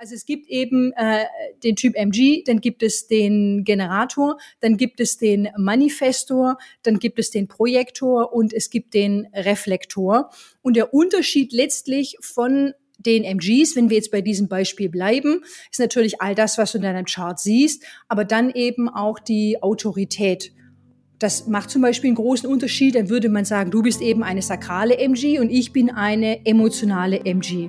Also es gibt eben äh, den Typ MG, dann gibt es den Generator, dann gibt es den Manifestor, dann gibt es den Projektor und es gibt den Reflektor. Und der Unterschied letztlich von den MGs, wenn wir jetzt bei diesem Beispiel bleiben, ist natürlich all das, was du in deinem Chart siehst, aber dann eben auch die Autorität. Das macht zum Beispiel einen großen Unterschied. Dann würde man sagen, du bist eben eine sakrale MG und ich bin eine emotionale MG.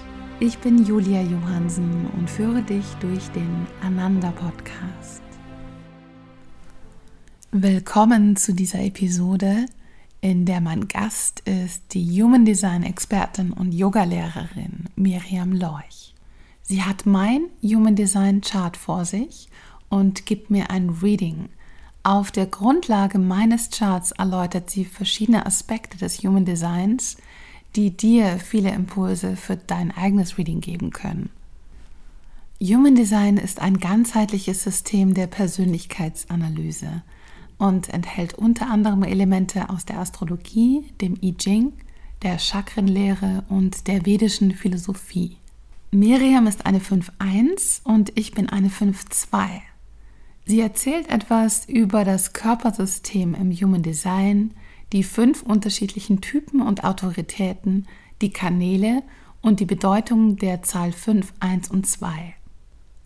Ich bin Julia Johansen und führe dich durch den Ananda Podcast. Willkommen zu dieser Episode, in der mein Gast ist die Human Design Expertin und Yogalehrerin Miriam Leuch. Sie hat mein Human Design Chart vor sich und gibt mir ein Reading. Auf der Grundlage meines Charts erläutert sie verschiedene Aspekte des Human Designs, die dir viele Impulse für dein eigenes Reading geben können. Human Design ist ein ganzheitliches System der Persönlichkeitsanalyse und enthält unter anderem Elemente aus der Astrologie, dem I Ching, der Chakrenlehre und der vedischen Philosophie. Miriam ist eine 5.1 und ich bin eine 5.2. Sie erzählt etwas über das Körpersystem im Human Design, die fünf unterschiedlichen Typen und Autoritäten, die Kanäle und die Bedeutung der Zahl 5, 1 und 2.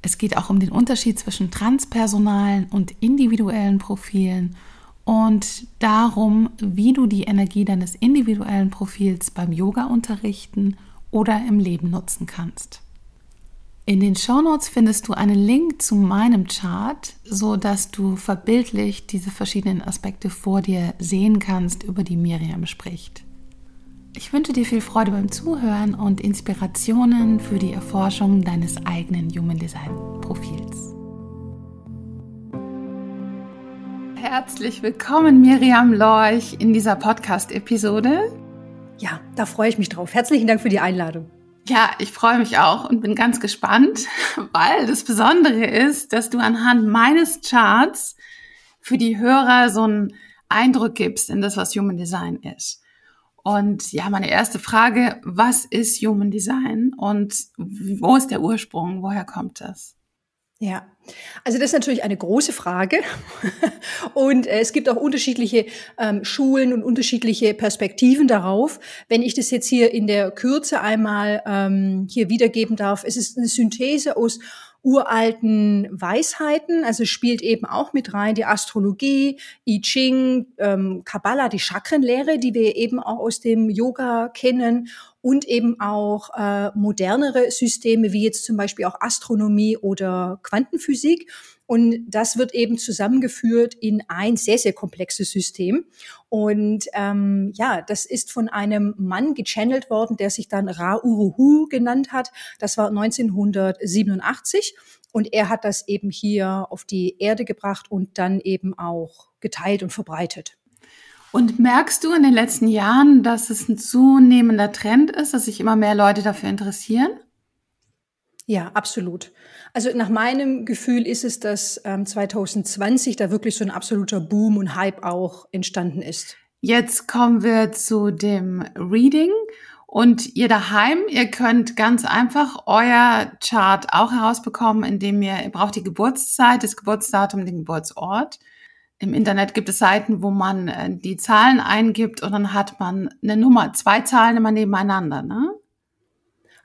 Es geht auch um den Unterschied zwischen transpersonalen und individuellen Profilen und darum, wie du die Energie deines individuellen Profils beim Yoga unterrichten oder im Leben nutzen kannst. In den Shownotes findest du einen Link zu meinem Chart, so dass du verbildlich diese verschiedenen Aspekte vor dir sehen kannst, über die Miriam spricht. Ich wünsche dir viel Freude beim Zuhören und Inspirationen für die Erforschung deines eigenen Human Design Profils. Herzlich willkommen, Miriam Lorch, in dieser Podcast-Episode. Ja, da freue ich mich drauf. Herzlichen Dank für die Einladung. Ja, ich freue mich auch und bin ganz gespannt, weil das Besondere ist, dass du anhand meines Charts für die Hörer so einen Eindruck gibst in das, was Human Design ist. Und ja, meine erste Frage, was ist Human Design und wo ist der Ursprung? Woher kommt das? Ja, also das ist natürlich eine große Frage und äh, es gibt auch unterschiedliche ähm, Schulen und unterschiedliche Perspektiven darauf. Wenn ich das jetzt hier in der Kürze einmal ähm, hier wiedergeben darf, es ist eine Synthese aus uralten Weisheiten, also spielt eben auch mit rein die Astrologie, I Ching, ähm, Kabbalah, die Chakrenlehre, die wir eben auch aus dem Yoga kennen und eben auch äh, modernere Systeme wie jetzt zum Beispiel auch Astronomie oder Quantenphysik. Und das wird eben zusammengeführt in ein sehr, sehr komplexes System. Und ähm, ja, das ist von einem Mann gechannelt worden, der sich dann Ra Uruhu genannt hat. Das war 1987. Und er hat das eben hier auf die Erde gebracht und dann eben auch geteilt und verbreitet. Und merkst du in den letzten Jahren, dass es ein zunehmender Trend ist, dass sich immer mehr Leute dafür interessieren? Ja, absolut. Also nach meinem Gefühl ist es, dass ähm, 2020 da wirklich so ein absoluter Boom und Hype auch entstanden ist. Jetzt kommen wir zu dem Reading. Und ihr daheim, ihr könnt ganz einfach euer Chart auch herausbekommen, indem ihr, ihr braucht die Geburtszeit, das Geburtsdatum, den Geburtsort. Im Internet gibt es Seiten, wo man äh, die Zahlen eingibt und dann hat man eine Nummer, zwei Zahlen immer nebeneinander, ne?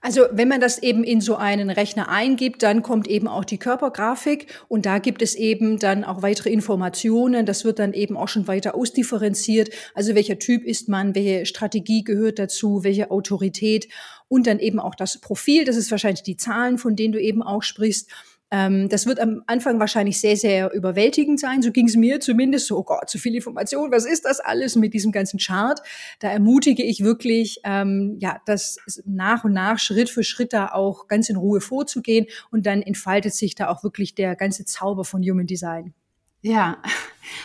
Also wenn man das eben in so einen Rechner eingibt, dann kommt eben auch die Körpergrafik und da gibt es eben dann auch weitere Informationen. Das wird dann eben auch schon weiter ausdifferenziert. Also welcher Typ ist man, welche Strategie gehört dazu, welche Autorität und dann eben auch das Profil. Das ist wahrscheinlich die Zahlen, von denen du eben auch sprichst. Ähm, das wird am Anfang wahrscheinlich sehr, sehr überwältigend sein. So ging es mir zumindest. So, oh Gott, zu viel Information. Was ist das alles mit diesem ganzen Chart? Da ermutige ich wirklich, ähm, ja, das nach und nach, Schritt für Schritt da auch ganz in Ruhe vorzugehen. Und dann entfaltet sich da auch wirklich der ganze Zauber von Human Design. Ja,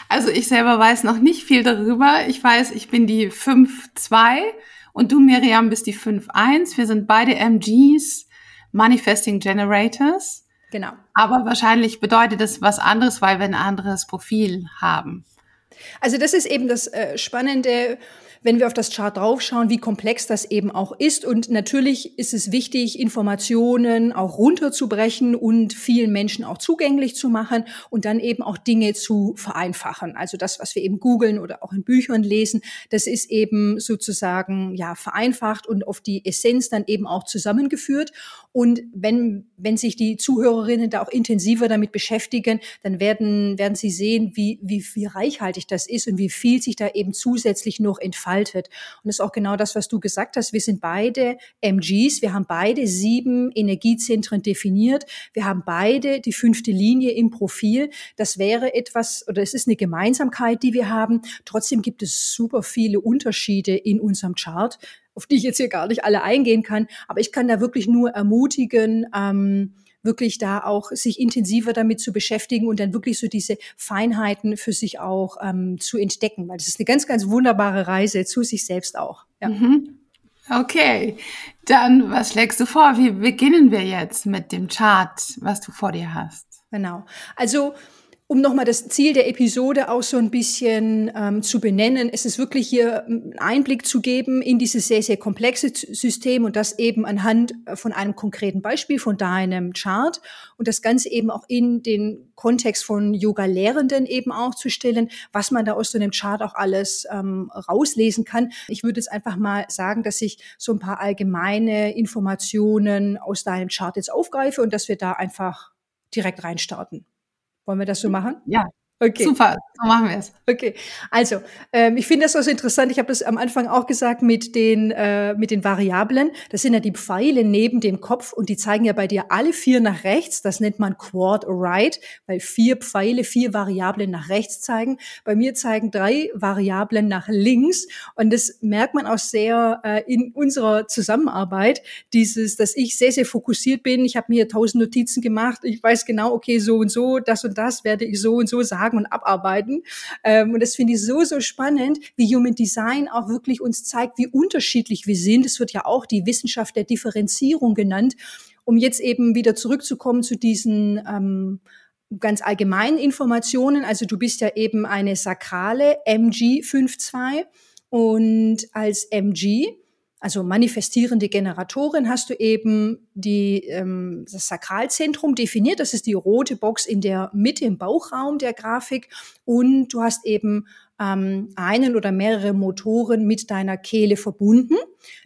also ich selber weiß noch nicht viel darüber. Ich weiß, ich bin die 5-2 und du, Miriam, bist die 5-1. Wir sind beide MGs, Manifesting Generators. Genau. Aber wahrscheinlich bedeutet das was anderes, weil wir ein anderes Profil haben. Also das ist eben das äh, Spannende wenn wir auf das Chart draufschauen, wie komplex das eben auch ist. Und natürlich ist es wichtig, Informationen auch runterzubrechen und vielen Menschen auch zugänglich zu machen und dann eben auch Dinge zu vereinfachen. Also das, was wir eben googeln oder auch in Büchern lesen, das ist eben sozusagen ja vereinfacht und auf die Essenz dann eben auch zusammengeführt. Und wenn, wenn sich die Zuhörerinnen da auch intensiver damit beschäftigen, dann werden, werden sie sehen, wie, wie, wie reichhaltig das ist und wie viel sich da eben zusätzlich noch entfaltet. Und das ist auch genau das, was du gesagt hast. Wir sind beide MGs. Wir haben beide sieben Energiezentren definiert. Wir haben beide die fünfte Linie im Profil. Das wäre etwas, oder es ist eine Gemeinsamkeit, die wir haben. Trotzdem gibt es super viele Unterschiede in unserem Chart auf die ich jetzt hier gar nicht alle eingehen kann. Aber ich kann da wirklich nur ermutigen, ähm, wirklich da auch sich intensiver damit zu beschäftigen und dann wirklich so diese Feinheiten für sich auch ähm, zu entdecken, weil das ist eine ganz, ganz wunderbare Reise zu sich selbst auch. Ja. Mhm. Okay, dann was schlägst du vor? Wie beginnen wir jetzt mit dem Chart, was du vor dir hast? Genau. Also um nochmal das Ziel der Episode auch so ein bisschen ähm, zu benennen, es ist wirklich hier einen Einblick zu geben in dieses sehr, sehr komplexe System und das eben anhand äh, von einem konkreten Beispiel von deinem Chart und das Ganze eben auch in den Kontext von Yoga-Lehrenden eben auch zu stellen, was man da aus so einem Chart auch alles ähm, rauslesen kann. Ich würde jetzt einfach mal sagen, dass ich so ein paar allgemeine Informationen aus deinem Chart jetzt aufgreife und dass wir da einfach direkt reinstarten. Wollen wir das so machen? Ja, Okay. Super, so machen wir es. Okay, also ähm, ich finde das so interessant. Ich habe das am Anfang auch gesagt mit den äh, mit den Variablen. Das sind ja die Pfeile neben dem Kopf und die zeigen ja bei dir alle vier nach rechts. Das nennt man Quad Right, weil vier Pfeile, vier Variablen nach rechts zeigen. Bei mir zeigen drei Variablen nach links und das merkt man auch sehr äh, in unserer Zusammenarbeit. Dieses, dass ich sehr sehr fokussiert bin. Ich habe mir tausend Notizen gemacht. Ich weiß genau, okay, so und so, das und das werde ich so und so sagen sagen und abarbeiten. Ähm, und das finde ich so, so spannend, wie Human Design auch wirklich uns zeigt, wie unterschiedlich wir sind. Es wird ja auch die Wissenschaft der Differenzierung genannt. Um jetzt eben wieder zurückzukommen zu diesen ähm, ganz allgemeinen Informationen. Also du bist ja eben eine sakrale MG 52 und als MG also manifestierende Generatorin, hast du eben die, ähm, das Sakralzentrum definiert. Das ist die rote Box in der Mitte im Bauchraum der Grafik. Und du hast eben ähm, einen oder mehrere Motoren mit deiner Kehle verbunden.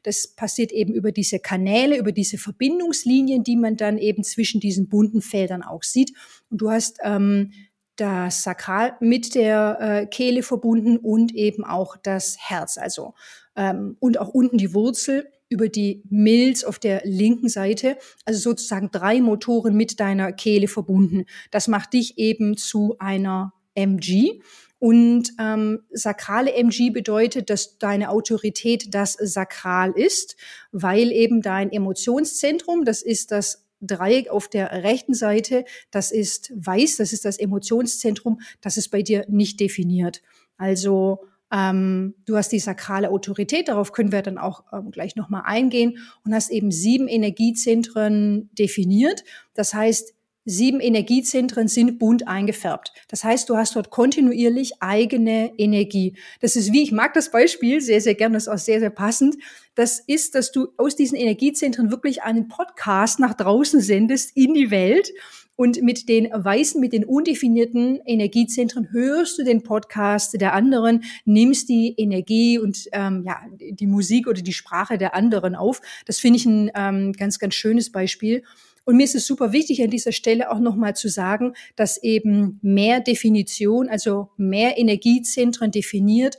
Das passiert eben über diese Kanäle, über diese Verbindungslinien, die man dann eben zwischen diesen bunten Feldern auch sieht. Und du hast ähm, das Sakral mit der äh, Kehle verbunden und eben auch das Herz. Also ähm, und auch unten die Wurzel über die Milz auf der linken Seite, also sozusagen drei Motoren mit deiner Kehle verbunden. Das macht dich eben zu einer MG. Und ähm, sakrale MG bedeutet, dass deine Autorität das Sakral ist, weil eben dein Emotionszentrum, das ist das Dreieck auf der rechten Seite, das ist weiß, das ist das Emotionszentrum, das ist bei dir nicht definiert. Also ähm, du hast die sakrale Autorität, darauf können wir dann auch ähm, gleich nochmal eingehen und hast eben sieben Energiezentren definiert. Das heißt, sieben Energiezentren sind bunt eingefärbt. Das heißt, du hast dort kontinuierlich eigene Energie. Das ist wie, ich mag das Beispiel sehr, sehr gerne, das ist auch sehr, sehr passend. Das ist, dass du aus diesen Energiezentren wirklich einen Podcast nach draußen sendest in die Welt und mit den weißen, mit den undefinierten Energiezentren hörst du den Podcast der anderen, nimmst die Energie und ähm, ja, die Musik oder die Sprache der anderen auf. Das finde ich ein ähm, ganz, ganz schönes Beispiel. Und mir ist es super wichtig, an dieser Stelle auch nochmal zu sagen, dass eben mehr Definition, also mehr Energiezentren definiert,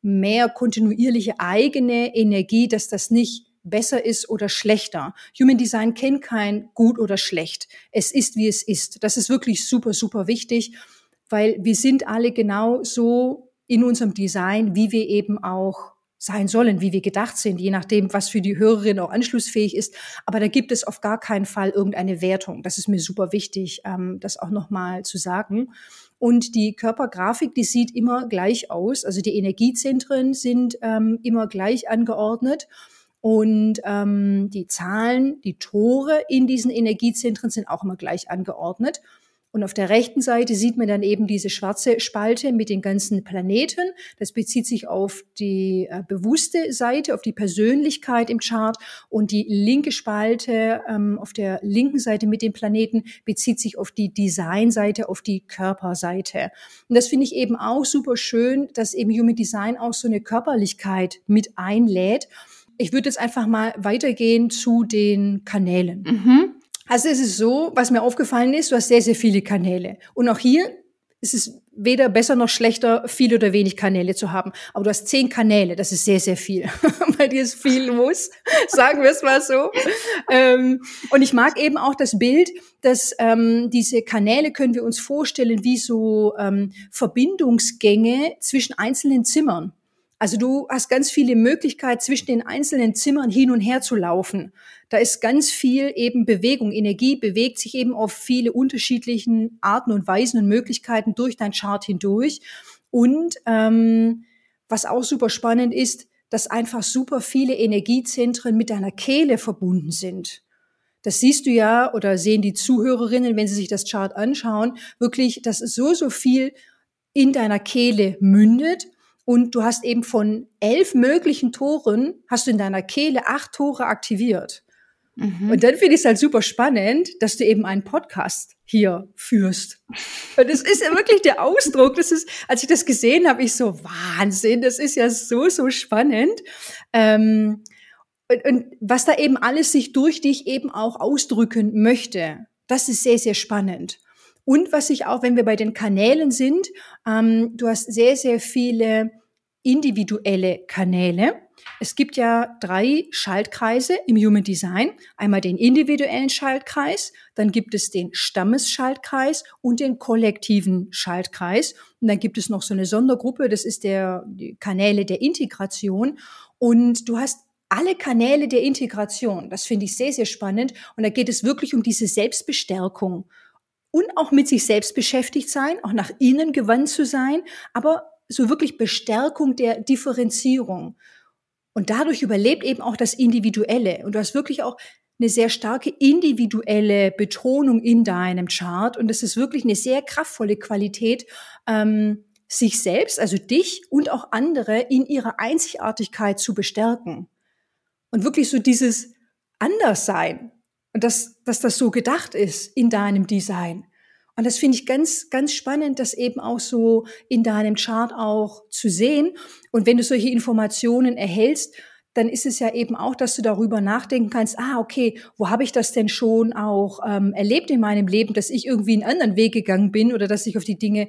mehr kontinuierliche eigene Energie, dass das nicht besser ist oder schlechter. Human Design kennt kein gut oder schlecht. Es ist, wie es ist. Das ist wirklich super, super wichtig, weil wir sind alle genau so in unserem Design, wie wir eben auch sein sollen, wie wir gedacht sind, je nachdem, was für die Hörerin auch anschlussfähig ist. Aber da gibt es auf gar keinen Fall irgendeine Wertung. Das ist mir super wichtig, ähm, das auch nochmal zu sagen. Und die Körpergrafik, die sieht immer gleich aus. Also die Energiezentren sind ähm, immer gleich angeordnet. Und ähm, die Zahlen, die Tore in diesen Energiezentren sind auch immer gleich angeordnet. Und auf der rechten Seite sieht man dann eben diese schwarze Spalte mit den ganzen Planeten. Das bezieht sich auf die äh, bewusste Seite, auf die Persönlichkeit im Chart. Und die linke Spalte ähm, auf der linken Seite mit den Planeten bezieht sich auf die Designseite, auf die Körperseite. Und das finde ich eben auch super schön, dass eben Human Design auch so eine Körperlichkeit mit einlädt. Ich würde jetzt einfach mal weitergehen zu den Kanälen. Mhm. Also es ist so, was mir aufgefallen ist, du hast sehr, sehr viele Kanäle. Und auch hier ist es weder besser noch schlechter, viel oder wenig Kanäle zu haben. Aber du hast zehn Kanäle, das ist sehr, sehr viel. Bei dir ist viel los, sagen wir es mal so. Ähm, und ich mag eben auch das Bild, dass ähm, diese Kanäle können wir uns vorstellen wie so ähm, Verbindungsgänge zwischen einzelnen Zimmern. Also du hast ganz viele Möglichkeiten, zwischen den einzelnen Zimmern hin und her zu laufen. Da ist ganz viel eben Bewegung. Energie bewegt sich eben auf viele unterschiedlichen Arten und Weisen und Möglichkeiten durch dein Chart hindurch. Und ähm, was auch super spannend ist, dass einfach super viele Energiezentren mit deiner Kehle verbunden sind. Das siehst du ja oder sehen die Zuhörerinnen, wenn sie sich das Chart anschauen, wirklich, dass so, so viel in deiner Kehle mündet und du hast eben von elf möglichen Toren, hast du in deiner Kehle acht Tore aktiviert. Mhm. Und dann finde ich es halt super spannend, dass du eben einen Podcast hier führst. Und das ist ja wirklich der Ausdruck. Das ist, als ich das gesehen habe, ich so, Wahnsinn, das ist ja so, so spannend. Ähm, und, und was da eben alles sich durch dich eben auch ausdrücken möchte, das ist sehr, sehr spannend. Und was ich auch, wenn wir bei den Kanälen sind, ähm, du hast sehr, sehr viele individuelle Kanäle. Es gibt ja drei Schaltkreise im Human Design. Einmal den individuellen Schaltkreis, dann gibt es den Stammesschaltkreis und den kollektiven Schaltkreis. Und dann gibt es noch so eine Sondergruppe, das ist der die Kanäle der Integration. Und du hast alle Kanäle der Integration. Das finde ich sehr, sehr spannend. Und da geht es wirklich um diese Selbstbestärkung und auch mit sich selbst beschäftigt sein, auch nach innen gewandt zu sein, aber so wirklich Bestärkung der Differenzierung. Und dadurch überlebt eben auch das Individuelle. Und du hast wirklich auch eine sehr starke individuelle Betonung in deinem Chart. Und das ist wirklich eine sehr kraftvolle Qualität, ähm, sich selbst, also dich und auch andere in ihrer Einzigartigkeit zu bestärken. Und wirklich so dieses Anderssein, und dass, dass das so gedacht ist in deinem Design. Und das finde ich ganz, ganz spannend, das eben auch so in deinem Chart auch zu sehen. Und wenn du solche Informationen erhältst, dann ist es ja eben auch, dass du darüber nachdenken kannst, ah, okay, wo habe ich das denn schon auch ähm, erlebt in meinem Leben, dass ich irgendwie einen anderen Weg gegangen bin oder dass ich auf die Dinge äh,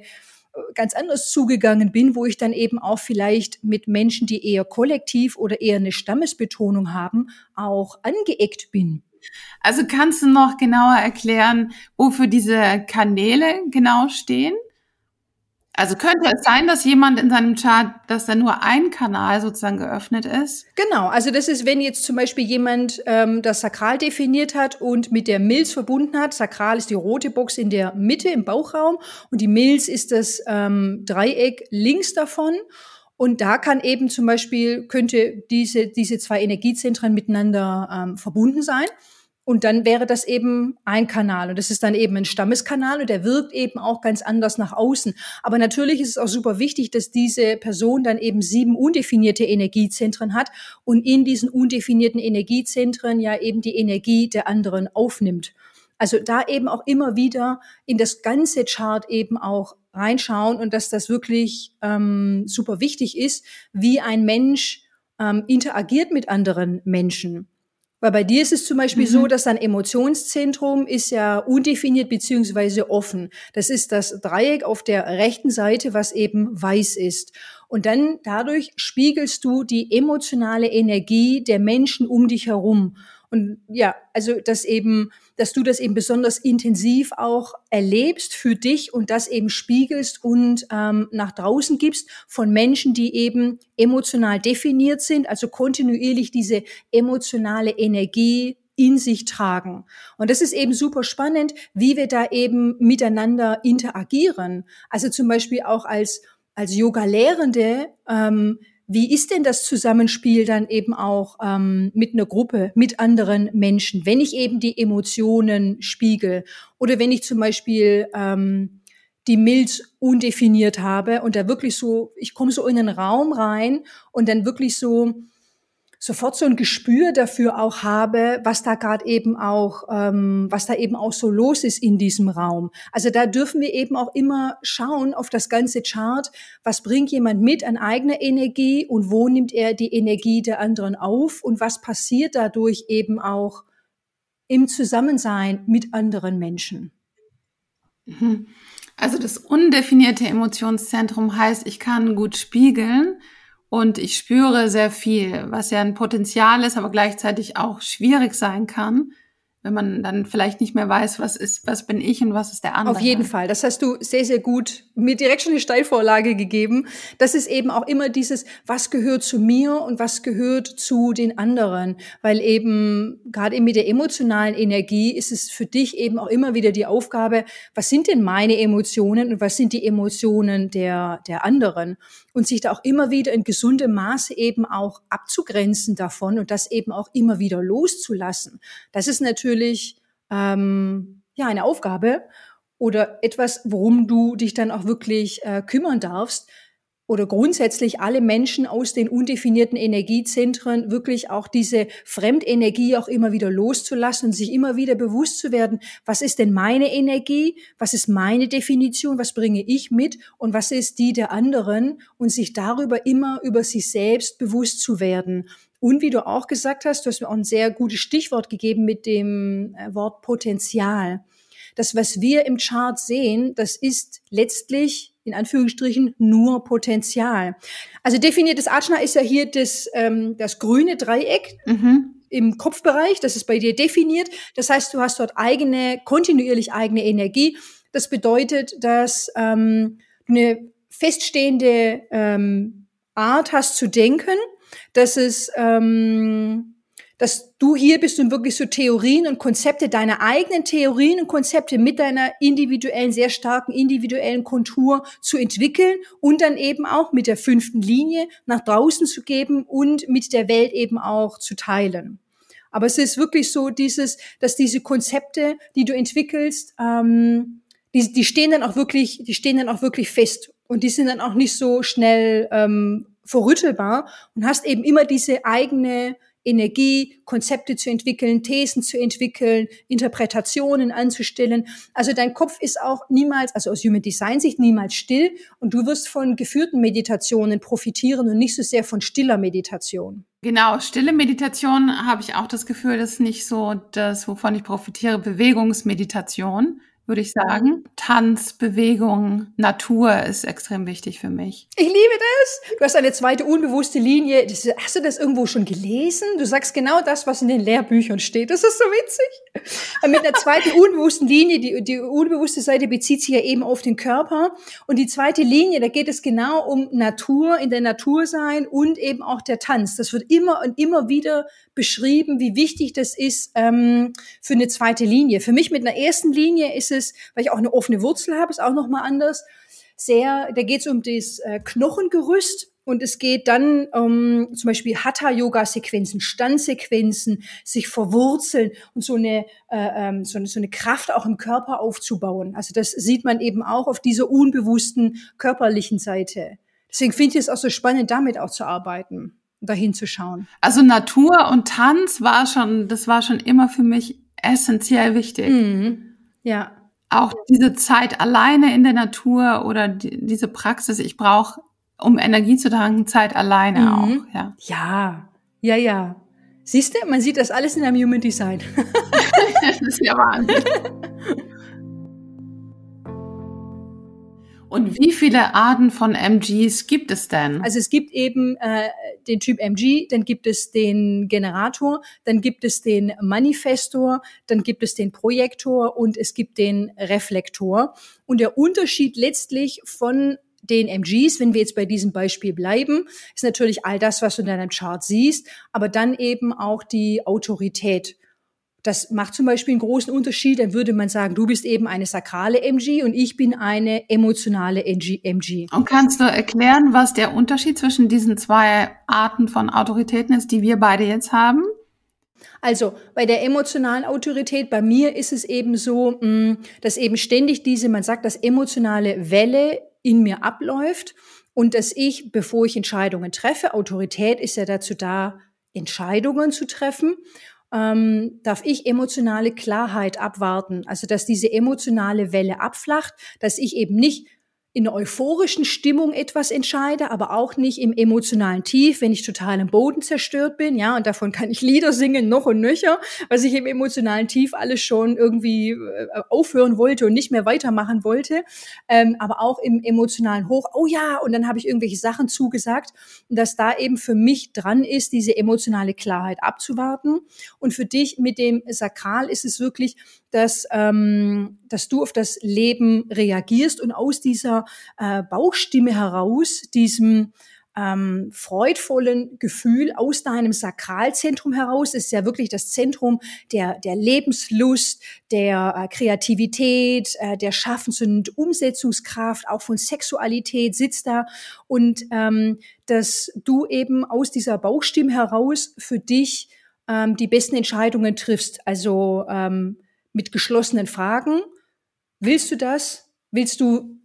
ganz anders zugegangen bin, wo ich dann eben auch vielleicht mit Menschen, die eher kollektiv oder eher eine Stammesbetonung haben, auch angeeckt bin. Also kannst du noch genauer erklären, wofür diese Kanäle genau stehen? Also könnte es sein, dass jemand in seinem Chart, dass da nur ein Kanal sozusagen geöffnet ist? Genau, also das ist, wenn jetzt zum Beispiel jemand ähm, das Sakral definiert hat und mit der Milz verbunden hat. Sakral ist die rote Box in der Mitte im Bauchraum und die Milz ist das ähm, Dreieck links davon. Und da kann eben zum Beispiel, könnte diese, diese zwei Energiezentren miteinander ähm, verbunden sein. Und dann wäre das eben ein Kanal. Und das ist dann eben ein Stammeskanal und der wirkt eben auch ganz anders nach außen. Aber natürlich ist es auch super wichtig, dass diese Person dann eben sieben undefinierte Energiezentren hat und in diesen undefinierten Energiezentren ja eben die Energie der anderen aufnimmt. Also da eben auch immer wieder in das ganze Chart eben auch reinschauen und dass das wirklich ähm, super wichtig ist, wie ein Mensch ähm, interagiert mit anderen Menschen. Weil bei dir ist es zum Beispiel mhm. so, dass dein Emotionszentrum ist ja undefiniert beziehungsweise offen. Das ist das Dreieck auf der rechten Seite, was eben weiß ist. Und dann dadurch spiegelst du die emotionale Energie der Menschen um dich herum. Und ja, also dass eben, dass du das eben besonders intensiv auch erlebst für dich und das eben spiegelst und ähm, nach draußen gibst von Menschen, die eben emotional definiert sind, also kontinuierlich diese emotionale Energie in sich tragen. Und das ist eben super spannend, wie wir da eben miteinander interagieren. Also zum Beispiel auch als, als Yoga-Lehrende, ähm, wie ist denn das Zusammenspiel dann eben auch ähm, mit einer Gruppe, mit anderen Menschen, wenn ich eben die Emotionen spiegel? Oder wenn ich zum Beispiel ähm, die Milz undefiniert habe und da wirklich so, ich komme so in einen Raum rein und dann wirklich so sofort so ein Gespür dafür auch habe, was da gerade eben auch, ähm, was da eben auch so los ist in diesem Raum. Also da dürfen wir eben auch immer schauen auf das ganze Chart, was bringt jemand mit an eigener Energie und wo nimmt er die Energie der anderen auf und was passiert dadurch eben auch im Zusammensein mit anderen Menschen. Mhm. Also das undefinierte Emotionszentrum heißt, ich kann gut spiegeln, und ich spüre sehr viel, was ja ein Potenzial ist, aber gleichzeitig auch schwierig sein kann wenn man dann vielleicht nicht mehr weiß, was ist, was bin ich und was ist der andere. Auf jeden Fall. Das hast du sehr, sehr gut mir direkt schon eine Steilvorlage gegeben. Das ist eben auch immer dieses, was gehört zu mir und was gehört zu den anderen. Weil eben, gerade eben mit der emotionalen Energie ist es für dich eben auch immer wieder die Aufgabe, was sind denn meine Emotionen und was sind die Emotionen der, der anderen? Und sich da auch immer wieder in gesundem Maße eben auch abzugrenzen davon und das eben auch immer wieder loszulassen. Das ist natürlich natürlich ähm, ja eine Aufgabe oder etwas, worum du dich dann auch wirklich äh, kümmern darfst oder grundsätzlich alle Menschen aus den undefinierten Energiezentren wirklich auch diese Fremdenergie auch immer wieder loszulassen und sich immer wieder bewusst zu werden, was ist denn meine Energie, was ist meine Definition, was bringe ich mit und was ist die der anderen und sich darüber immer über sich selbst bewusst zu werden. Und wie du auch gesagt hast, du hast mir auch ein sehr gutes Stichwort gegeben mit dem äh, Wort Potenzial. Das, was wir im Chart sehen, das ist letztlich in Anführungsstrichen nur Potenzial. Also definiertes Ajna ist ja hier das, ähm, das grüne Dreieck. Mhm. Im Kopfbereich, das ist bei dir definiert. Das heißt, du hast dort eigene, kontinuierlich eigene Energie. Das bedeutet, dass ähm, du eine feststehende ähm, Art hast zu denken dass es, ähm, dass du hier bist und wirklich so Theorien und Konzepte, deine eigenen Theorien und Konzepte mit deiner individuellen, sehr starken individuellen Kontur zu entwickeln und dann eben auch mit der fünften Linie nach draußen zu geben und mit der Welt eben auch zu teilen. Aber es ist wirklich so dieses, dass diese Konzepte, die du entwickelst, ähm, die, die stehen dann auch wirklich, die stehen dann auch wirklich fest und die sind dann auch nicht so schnell ähm, verrüttelbar und hast eben immer diese eigene Energie, Konzepte zu entwickeln, Thesen zu entwickeln, Interpretationen anzustellen. Also dein Kopf ist auch niemals, also aus Human Design Sicht niemals still und du wirst von geführten Meditationen profitieren und nicht so sehr von stiller Meditation. Genau, stille Meditation habe ich auch das Gefühl, das ist nicht so das, wovon ich profitiere, Bewegungsmeditation würde ich sagen. Tanz, Bewegung, Natur ist extrem wichtig für mich. Ich liebe das. Du hast eine zweite unbewusste Linie. Das, hast du das irgendwo schon gelesen? Du sagst genau das, was in den Lehrbüchern steht. Das ist so witzig. Und mit einer zweiten unbewussten Linie, die, die unbewusste Seite bezieht sich ja eben auf den Körper. Und die zweite Linie, da geht es genau um Natur, in der Natur sein und eben auch der Tanz. Das wird immer und immer wieder beschrieben, wie wichtig das ist ähm, für eine zweite Linie. Für mich mit einer ersten Linie ist es, weil ich auch eine offene Wurzel habe, ist auch noch mal anders. Sehr, da geht es um das äh, Knochengerüst und es geht dann um zum Beispiel Hatha-Yoga-Sequenzen, Standsequenzen, sich verwurzeln und so eine, äh, ähm, so, eine, so eine Kraft auch im Körper aufzubauen. Also das sieht man eben auch auf dieser unbewussten körperlichen Seite. Deswegen finde ich es auch so spannend, damit auch zu arbeiten dahin zu schauen. Also Natur und Tanz war schon, das war schon immer für mich essentiell wichtig. Mhm. Ja. Auch diese Zeit alleine in der Natur oder die, diese Praxis, ich brauche, um Energie zu tanken, Zeit alleine mhm. auch. Ja. ja, ja, ja. Siehst du, man sieht das alles in einem Human Design. das ist ja Wahnsinn. Und wie viele Arten von MGs gibt es denn? Also es gibt eben äh, den Typ MG, dann gibt es den Generator, dann gibt es den Manifestor, dann gibt es den Projektor und es gibt den Reflektor. Und der Unterschied letztlich von den MGs, wenn wir jetzt bei diesem Beispiel bleiben, ist natürlich all das, was du in deinem Chart siehst, aber dann eben auch die Autorität. Das macht zum Beispiel einen großen Unterschied. Dann würde man sagen, du bist eben eine sakrale MG und ich bin eine emotionale MG. Und kannst du erklären, was der Unterschied zwischen diesen zwei Arten von Autoritäten ist, die wir beide jetzt haben? Also bei der emotionalen Autorität, bei mir ist es eben so, mm, dass eben ständig diese, man sagt, das emotionale Welle in mir abläuft und dass ich, bevor ich Entscheidungen treffe, Autorität ist ja dazu da, Entscheidungen zu treffen ähm, darf ich emotionale Klarheit abwarten. Also dass diese emotionale Welle abflacht, dass ich eben nicht in einer euphorischen Stimmung etwas entscheide, aber auch nicht im emotionalen Tief, wenn ich total im Boden zerstört bin, ja, und davon kann ich Lieder singen, noch und nöcher, was ich im emotionalen Tief alles schon irgendwie äh, aufhören wollte und nicht mehr weitermachen wollte, ähm, aber auch im emotionalen Hoch, oh ja, und dann habe ich irgendwelche Sachen zugesagt, dass da eben für mich dran ist, diese emotionale Klarheit abzuwarten. Und für dich mit dem Sakral ist es wirklich, dass, ähm, dass du auf das Leben reagierst und aus dieser äh, Bauchstimme heraus, diesem ähm, freudvollen Gefühl aus deinem Sakralzentrum heraus. ist ja wirklich das Zentrum der, der Lebenslust, der äh, Kreativität, äh, der Schaffens- und Umsetzungskraft, auch von Sexualität sitzt da. Und ähm, dass du eben aus dieser Bauchstimme heraus für dich ähm, die besten Entscheidungen triffst. Also ähm, mit geschlossenen Fragen. Willst du das? Willst du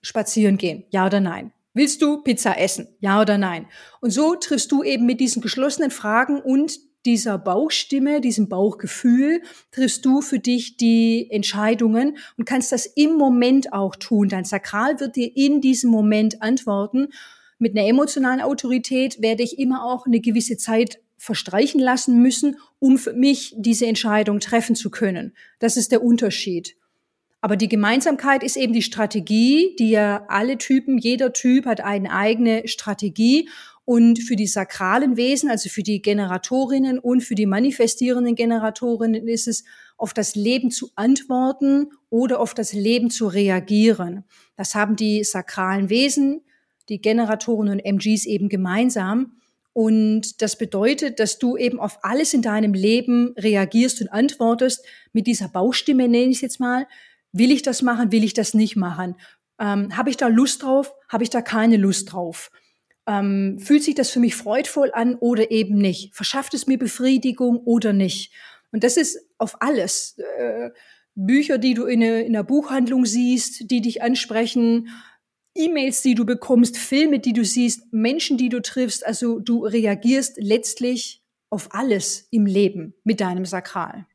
spazieren gehen? Ja oder nein? Willst du Pizza essen? Ja oder nein? Und so triffst du eben mit diesen geschlossenen Fragen und dieser Bauchstimme, diesem Bauchgefühl, triffst du für dich die Entscheidungen und kannst das im Moment auch tun. Dein Sakral wird dir in diesem Moment antworten. Mit einer emotionalen Autorität werde ich immer auch eine gewisse Zeit verstreichen lassen müssen, um für mich diese Entscheidung treffen zu können. Das ist der Unterschied. Aber die Gemeinsamkeit ist eben die Strategie, die ja alle Typen, jeder Typ hat eine eigene Strategie. Und für die sakralen Wesen, also für die Generatorinnen und für die manifestierenden Generatorinnen ist es, auf das Leben zu antworten oder auf das Leben zu reagieren. Das haben die sakralen Wesen, die Generatoren und MGs eben gemeinsam. Und das bedeutet, dass du eben auf alles in deinem Leben reagierst und antwortest mit dieser Baustimme, nenne ich es jetzt mal. Will ich das machen? Will ich das nicht machen? Ähm, Habe ich da Lust drauf? Habe ich da keine Lust drauf? Ähm, fühlt sich das für mich freudvoll an oder eben nicht? Verschafft es mir Befriedigung oder nicht? Und das ist auf alles. Äh, Bücher, die du in, in einer Buchhandlung siehst, die dich ansprechen, E-Mails, die du bekommst, Filme, die du siehst, Menschen, die du triffst. Also du reagierst letztlich auf alles im Leben mit deinem Sakral.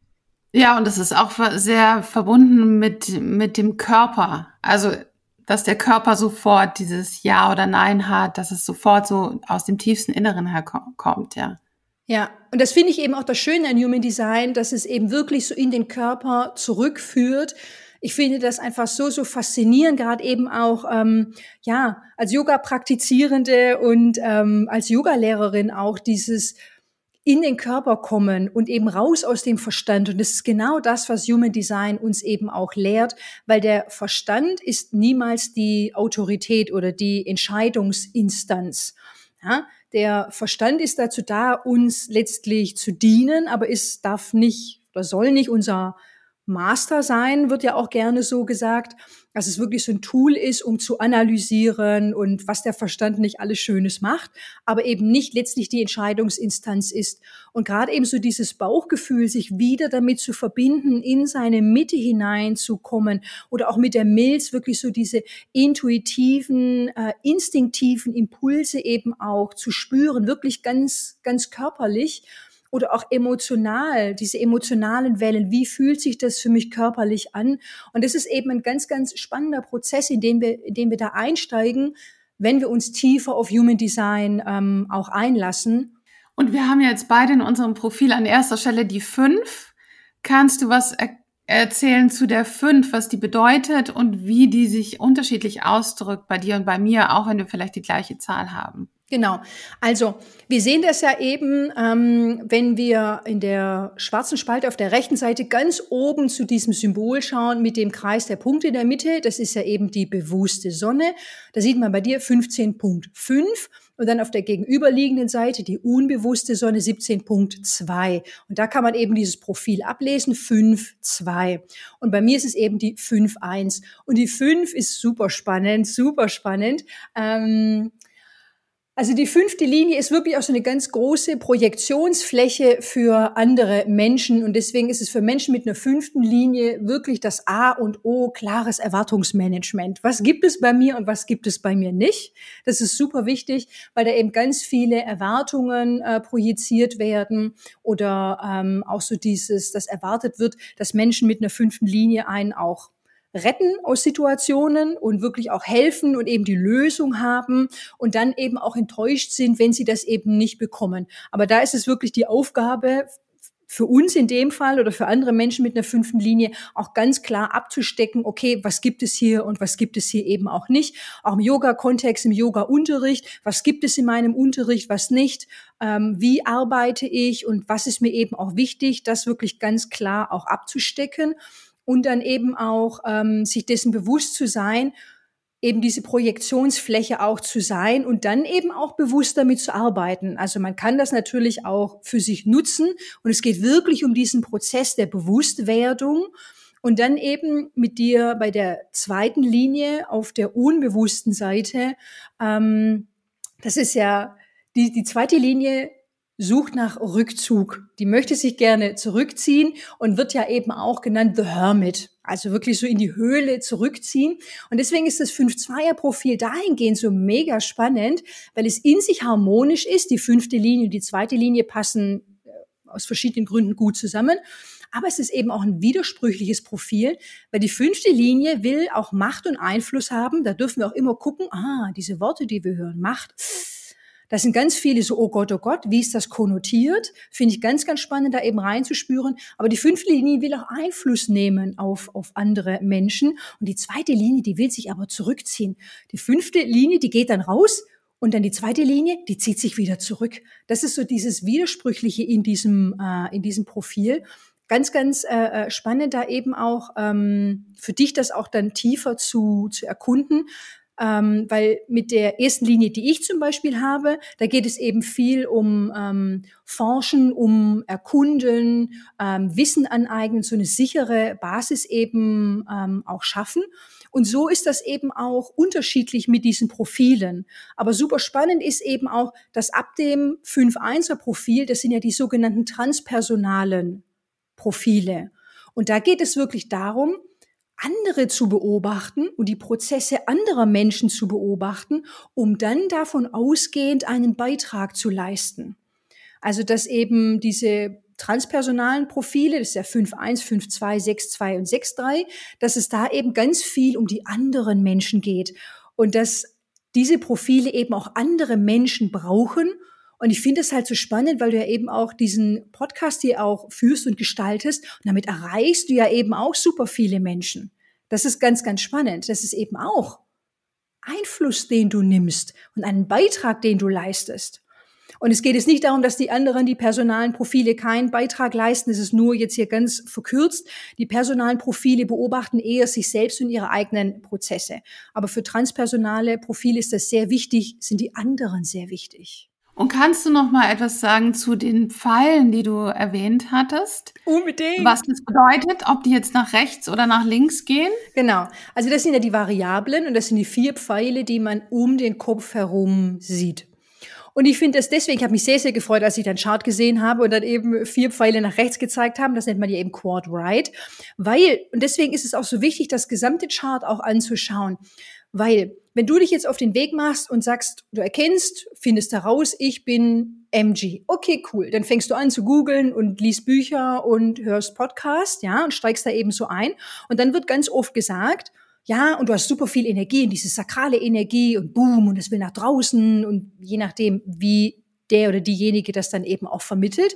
Ja, und das ist auch sehr verbunden mit, mit dem Körper. Also, dass der Körper sofort dieses Ja oder Nein hat, dass es sofort so aus dem tiefsten Inneren herkommt, ja. Ja, und das finde ich eben auch das Schöne an Human Design, dass es eben wirklich so in den Körper zurückführt ich finde das einfach so, so faszinierend, gerade eben auch, ähm, ja, als Yoga-Praktizierende und ähm, als Yogalehrerin auch dieses in den Körper kommen und eben raus aus dem Verstand. Und das ist genau das, was Human Design uns eben auch lehrt, weil der Verstand ist niemals die Autorität oder die Entscheidungsinstanz. Ja, der Verstand ist dazu da, uns letztlich zu dienen, aber es darf nicht oder soll nicht unser Master sein, wird ja auch gerne so gesagt, dass es wirklich so ein Tool ist, um zu analysieren und was der Verstand nicht alles Schönes macht, aber eben nicht letztlich die Entscheidungsinstanz ist. Und gerade eben so dieses Bauchgefühl, sich wieder damit zu verbinden, in seine Mitte hineinzukommen oder auch mit der Milz wirklich so diese intuitiven, äh, instinktiven Impulse eben auch zu spüren, wirklich ganz, ganz körperlich oder auch emotional, diese emotionalen Wellen, wie fühlt sich das für mich körperlich an? Und das ist eben ein ganz, ganz spannender Prozess, in den wir, in den wir da einsteigen, wenn wir uns tiefer auf Human Design ähm, auch einlassen. Und wir haben jetzt beide in unserem Profil an erster Stelle die fünf. Kannst du was erzählen zu der 5, was die bedeutet und wie die sich unterschiedlich ausdrückt bei dir und bei mir, auch wenn wir vielleicht die gleiche Zahl haben. Genau. Also wir sehen das ja eben, ähm, wenn wir in der schwarzen Spalte auf der rechten Seite ganz oben zu diesem Symbol schauen mit dem Kreis der Punkte in der Mitte. Das ist ja eben die bewusste Sonne. Da sieht man bei dir 15.5 und dann auf der gegenüberliegenden Seite die unbewusste Sonne 17.2. Und da kann man eben dieses Profil ablesen, 5.2. Und bei mir ist es eben die 5.1. Und die 5 ist super spannend, super spannend. Ähm, also die fünfte Linie ist wirklich auch so eine ganz große Projektionsfläche für andere Menschen und deswegen ist es für Menschen mit einer fünften Linie wirklich das A und O klares Erwartungsmanagement. Was gibt es bei mir und was gibt es bei mir nicht? Das ist super wichtig, weil da eben ganz viele Erwartungen äh, projiziert werden oder ähm, auch so dieses, dass erwartet wird, dass Menschen mit einer fünften Linie einen auch retten aus Situationen und wirklich auch helfen und eben die Lösung haben und dann eben auch enttäuscht sind, wenn sie das eben nicht bekommen. Aber da ist es wirklich die Aufgabe für uns in dem Fall oder für andere Menschen mit einer fünften Linie auch ganz klar abzustecken, okay, was gibt es hier und was gibt es hier eben auch nicht. Auch im Yoga-Kontext, im Yoga-Unterricht, was gibt es in meinem Unterricht, was nicht, ähm, wie arbeite ich und was ist mir eben auch wichtig, das wirklich ganz klar auch abzustecken und dann eben auch ähm, sich dessen bewusst zu sein, eben diese Projektionsfläche auch zu sein und dann eben auch bewusst damit zu arbeiten. Also man kann das natürlich auch für sich nutzen und es geht wirklich um diesen Prozess der Bewusstwerdung und dann eben mit dir bei der zweiten Linie auf der unbewussten Seite, ähm, das ist ja die, die zweite Linie sucht nach Rückzug. Die möchte sich gerne zurückziehen und wird ja eben auch genannt The Hermit. Also wirklich so in die Höhle zurückziehen. Und deswegen ist das 5-2er-Profil dahingehend so mega spannend, weil es in sich harmonisch ist. Die fünfte Linie und die zweite Linie passen äh, aus verschiedenen Gründen gut zusammen. Aber es ist eben auch ein widersprüchliches Profil, weil die fünfte Linie will auch Macht und Einfluss haben. Da dürfen wir auch immer gucken, ah, diese Worte, die wir hören, Macht das sind ganz viele so, oh Gott, oh Gott, wie ist das konnotiert? Finde ich ganz, ganz spannend, da eben reinzuspüren. Aber die fünfte Linie will auch Einfluss nehmen auf, auf andere Menschen. Und die zweite Linie, die will sich aber zurückziehen. Die fünfte Linie, die geht dann raus und dann die zweite Linie, die zieht sich wieder zurück. Das ist so dieses Widersprüchliche in diesem, äh, in diesem Profil. Ganz, ganz äh, äh spannend da eben auch ähm, für dich das auch dann tiefer zu, zu erkunden ähm, weil mit der ersten Linie, die ich zum Beispiel habe, da geht es eben viel um ähm, Forschen, um Erkunden, ähm, Wissen aneignen, so eine sichere Basis eben ähm, auch schaffen. Und so ist das eben auch unterschiedlich mit diesen Profilen. Aber super spannend ist eben auch, dass ab dem 5-1er Profil, das sind ja die sogenannten transpersonalen Profile. Und da geht es wirklich darum, andere zu beobachten und die Prozesse anderer Menschen zu beobachten, um dann davon ausgehend einen Beitrag zu leisten. Also dass eben diese transpersonalen Profile, das ist ja 5.1, 5.2, 6.2 und 6.3, dass es da eben ganz viel um die anderen Menschen geht und dass diese Profile eben auch andere Menschen brauchen, und ich finde es halt so spannend, weil du ja eben auch diesen Podcast hier auch führst und gestaltest. Und damit erreichst du ja eben auch super viele Menschen. Das ist ganz, ganz spannend. Das ist eben auch Einfluss, den du nimmst und einen Beitrag, den du leistest. Und es geht jetzt nicht darum, dass die anderen, die personalen Profile keinen Beitrag leisten. Es ist nur jetzt hier ganz verkürzt. Die personalen Profile beobachten eher sich selbst und ihre eigenen Prozesse. Aber für transpersonale Profile ist das sehr wichtig, sind die anderen sehr wichtig. Und kannst du noch mal etwas sagen zu den Pfeilen, die du erwähnt hattest? Unbedingt. Was das bedeutet, ob die jetzt nach rechts oder nach links gehen? Genau. Also das sind ja die Variablen und das sind die vier Pfeile, die man um den Kopf herum sieht. Und ich finde das deswegen, ich habe mich sehr, sehr gefreut, als ich den Chart gesehen habe und dann eben vier Pfeile nach rechts gezeigt haben. Das nennt man ja eben Quad Right. Weil, und deswegen ist es auch so wichtig, das gesamte Chart auch anzuschauen. Weil, wenn du dich jetzt auf den Weg machst und sagst, du erkennst, findest heraus, ich bin MG. Okay, cool. Dann fängst du an zu googeln und liest Bücher und hörst Podcast, ja, und steigst da eben so ein. Und dann wird ganz oft gesagt, ja, und du hast super viel Energie und diese sakrale Energie und boom, und es will nach draußen und je nachdem, wie der oder diejenige das dann eben auch vermittelt.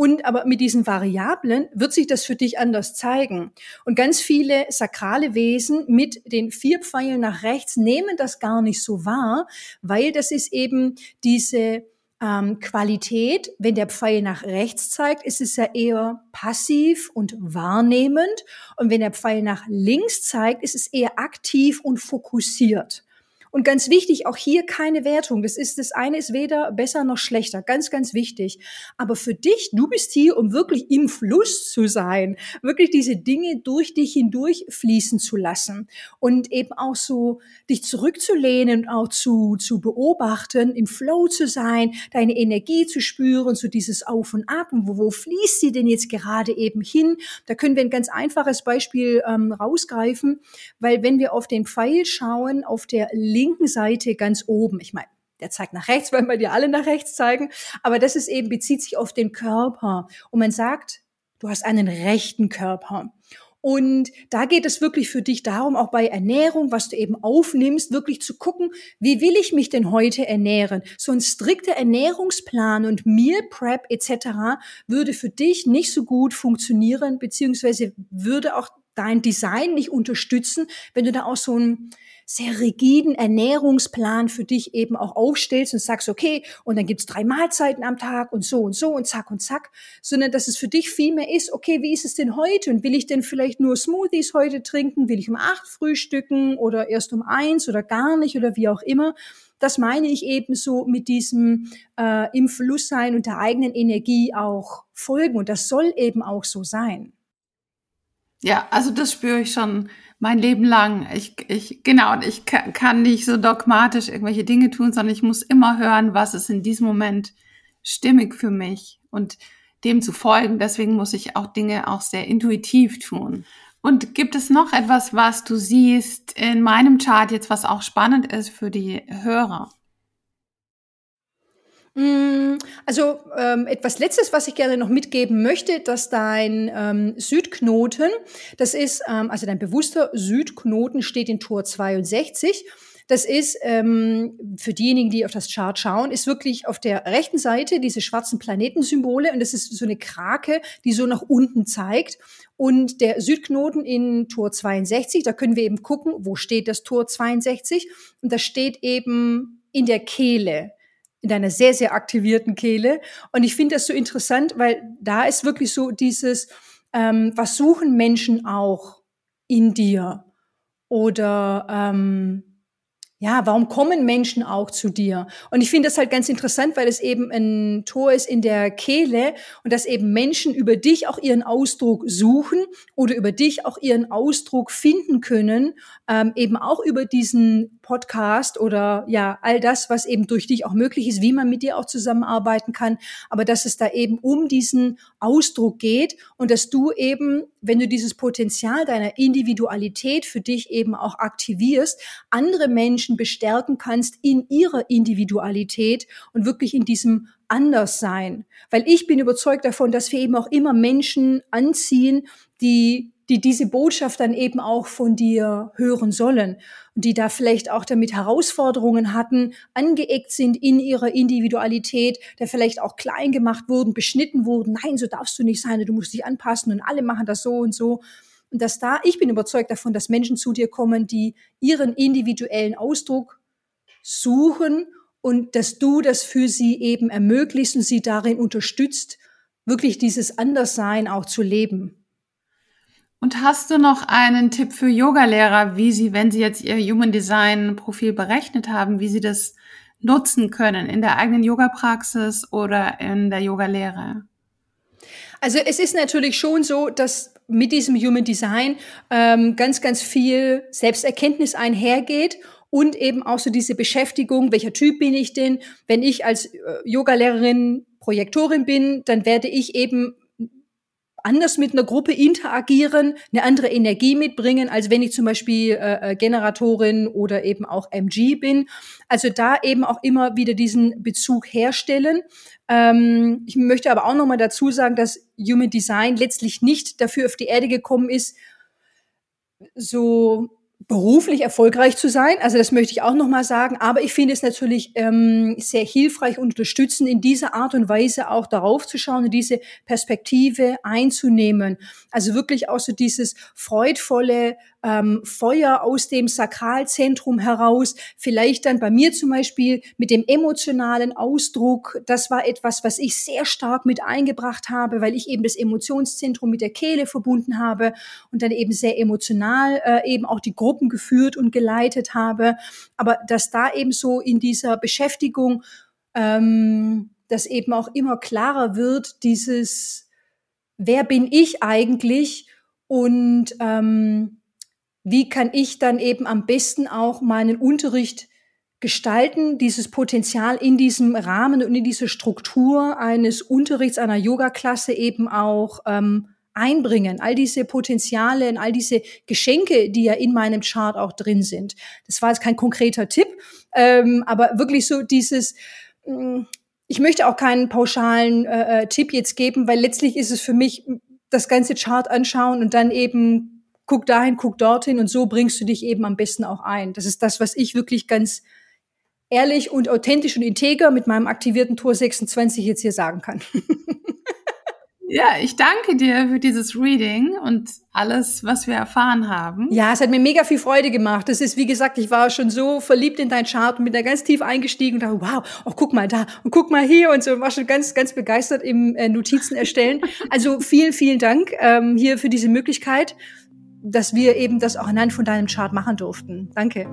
Und aber mit diesen Variablen wird sich das für dich anders zeigen. Und ganz viele sakrale Wesen mit den vier Pfeilen nach rechts nehmen das gar nicht so wahr, weil das ist eben diese ähm, Qualität, wenn der Pfeil nach rechts zeigt, ist es ja eher passiv und wahrnehmend. Und wenn der Pfeil nach links zeigt, ist es eher aktiv und fokussiert. Und ganz wichtig, auch hier keine Wertung. Das ist, das eine ist weder besser noch schlechter. Ganz, ganz wichtig. Aber für dich, du bist hier, um wirklich im Fluss zu sein, wirklich diese Dinge durch dich hindurch fließen zu lassen und eben auch so dich zurückzulehnen und auch zu, zu beobachten, im Flow zu sein, deine Energie zu spüren, so dieses Auf und Ab und wo, wo fließt sie denn jetzt gerade eben hin? Da können wir ein ganz einfaches Beispiel ähm, rausgreifen, weil wenn wir auf den Pfeil schauen, auf der linken Seite ganz oben. Ich meine, der zeigt nach rechts, weil wir die alle nach rechts zeigen. Aber das ist eben, bezieht sich auf den Körper. Und man sagt, du hast einen rechten Körper. Und da geht es wirklich für dich darum, auch bei Ernährung, was du eben aufnimmst, wirklich zu gucken, wie will ich mich denn heute ernähren? So ein strikter Ernährungsplan und Meal Prep etc. würde für dich nicht so gut funktionieren, beziehungsweise würde auch dein Design nicht unterstützen, wenn du da auch so ein sehr rigiden Ernährungsplan für dich eben auch aufstellst und sagst, okay, und dann gibt's drei Mahlzeiten am Tag und so und so und zack und zack, sondern dass es für dich viel mehr ist, okay, wie ist es denn heute und will ich denn vielleicht nur Smoothies heute trinken, will ich um acht frühstücken oder erst um eins oder gar nicht oder wie auch immer. Das meine ich eben so mit diesem äh, im Fluss sein und der eigenen Energie auch folgen und das soll eben auch so sein. Ja, also das spüre ich schon mein Leben lang. Ich, ich, genau, und ich kann nicht so dogmatisch irgendwelche Dinge tun, sondern ich muss immer hören, was ist in diesem Moment stimmig für mich und dem zu folgen. Deswegen muss ich auch Dinge auch sehr intuitiv tun. Und gibt es noch etwas, was du siehst in meinem Chart jetzt, was auch spannend ist für die Hörer? Mm, also ähm, etwas Letztes, was ich gerne noch mitgeben möchte, dass dein ähm, Südknoten, das ist, ähm, also dein bewusster Südknoten steht in Tor 62. Das ist ähm, für diejenigen, die auf das Chart schauen, ist wirklich auf der rechten Seite diese schwarzen Planetensymbole und das ist so eine Krake, die so nach unten zeigt. Und der Südknoten in Tor 62, da können wir eben gucken, wo steht das Tor 62 und das steht eben in der Kehle in deiner sehr, sehr aktivierten Kehle. Und ich finde das so interessant, weil da ist wirklich so dieses, ähm, was suchen Menschen auch in dir? Oder ähm, ja, warum kommen Menschen auch zu dir? Und ich finde das halt ganz interessant, weil es eben ein Tor ist in der Kehle und dass eben Menschen über dich auch ihren Ausdruck suchen oder über dich auch ihren Ausdruck finden können, ähm, eben auch über diesen Podcast oder ja, all das, was eben durch dich auch möglich ist, wie man mit dir auch zusammenarbeiten kann, aber dass es da eben um diesen Ausdruck geht und dass du eben, wenn du dieses Potenzial deiner Individualität für dich eben auch aktivierst, andere Menschen bestärken kannst in ihrer Individualität und wirklich in diesem Anderssein. Weil ich bin überzeugt davon, dass wir eben auch immer Menschen anziehen, die die diese Botschaft dann eben auch von dir hören sollen und die da vielleicht auch damit Herausforderungen hatten, angeeckt sind in ihrer Individualität, der vielleicht auch klein gemacht wurden, beschnitten wurden. Nein, so darfst du nicht sein, du musst dich anpassen und alle machen das so und so. Und dass da, ich bin überzeugt davon, dass Menschen zu dir kommen, die ihren individuellen Ausdruck suchen und dass du das für sie eben ermöglicht und sie darin unterstützt, wirklich dieses Anderssein auch zu leben. Und hast du noch einen Tipp für Yogalehrer, wie sie, wenn sie jetzt ihr Human Design Profil berechnet haben, wie sie das nutzen können in der eigenen Yoga-Praxis oder in der Yogalehre? Also es ist natürlich schon so, dass mit diesem Human Design ähm, ganz, ganz viel Selbsterkenntnis einhergeht und eben auch so diese Beschäftigung, welcher Typ bin ich denn? Wenn ich als äh, Yogalehrerin Projektorin bin, dann werde ich eben anders mit einer Gruppe interagieren, eine andere Energie mitbringen, als wenn ich zum Beispiel äh, äh Generatorin oder eben auch MG bin. Also da eben auch immer wieder diesen Bezug herstellen. Ähm, ich möchte aber auch nochmal dazu sagen, dass Human Design letztlich nicht dafür auf die Erde gekommen ist, so beruflich erfolgreich zu sein. Also das möchte ich auch nochmal sagen. Aber ich finde es natürlich ähm, sehr hilfreich und unterstützend, in dieser Art und Weise auch darauf zu schauen und diese Perspektive einzunehmen. Also wirklich auch so dieses freudvolle ähm, Feuer aus dem Sakralzentrum heraus. Vielleicht dann bei mir zum Beispiel mit dem emotionalen Ausdruck. Das war etwas, was ich sehr stark mit eingebracht habe, weil ich eben das Emotionszentrum mit der Kehle verbunden habe und dann eben sehr emotional äh, eben auch die Gruppen geführt und geleitet habe. Aber dass da eben so in dieser Beschäftigung, ähm, dass eben auch immer klarer wird, dieses, wer bin ich eigentlich und ähm, wie kann ich dann eben am besten auch meinen Unterricht gestalten, dieses Potenzial in diesem Rahmen und in dieser Struktur eines Unterrichts einer Yoga-Klasse eben auch ähm, einbringen. All diese Potenziale und all diese Geschenke, die ja in meinem Chart auch drin sind. Das war jetzt kein konkreter Tipp, ähm, aber wirklich so dieses, mm, ich möchte auch keinen pauschalen äh, äh, Tipp jetzt geben, weil letztlich ist es für mich das ganze Chart anschauen und dann eben guck dahin, guck dorthin und so bringst du dich eben am besten auch ein. Das ist das, was ich wirklich ganz ehrlich und authentisch und integer mit meinem aktivierten Tor 26 jetzt hier sagen kann. Ja, ich danke dir für dieses Reading und alles, was wir erfahren haben. Ja, es hat mir mega viel Freude gemacht. Das ist, wie gesagt, ich war schon so verliebt in dein Chart und bin da ganz tief eingestiegen und dachte, wow, oh, guck mal da und guck mal hier und so und war schon ganz, ganz begeistert im äh, Notizen erstellen. Also vielen, vielen Dank ähm, hier für diese Möglichkeit, dass wir eben das auch anhand von deinem Chart machen durften. Danke.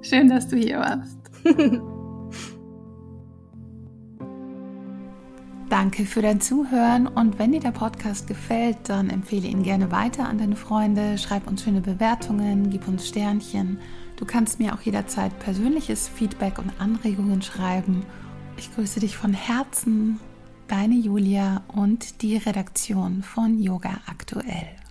Schön, dass du hier warst. Danke für dein Zuhören und wenn dir der Podcast gefällt, dann empfehle ihn gerne weiter an deine Freunde, schreib uns schöne Bewertungen, gib uns Sternchen. Du kannst mir auch jederzeit persönliches Feedback und Anregungen schreiben. Ich grüße dich von Herzen, deine Julia und die Redaktion von Yoga Aktuell.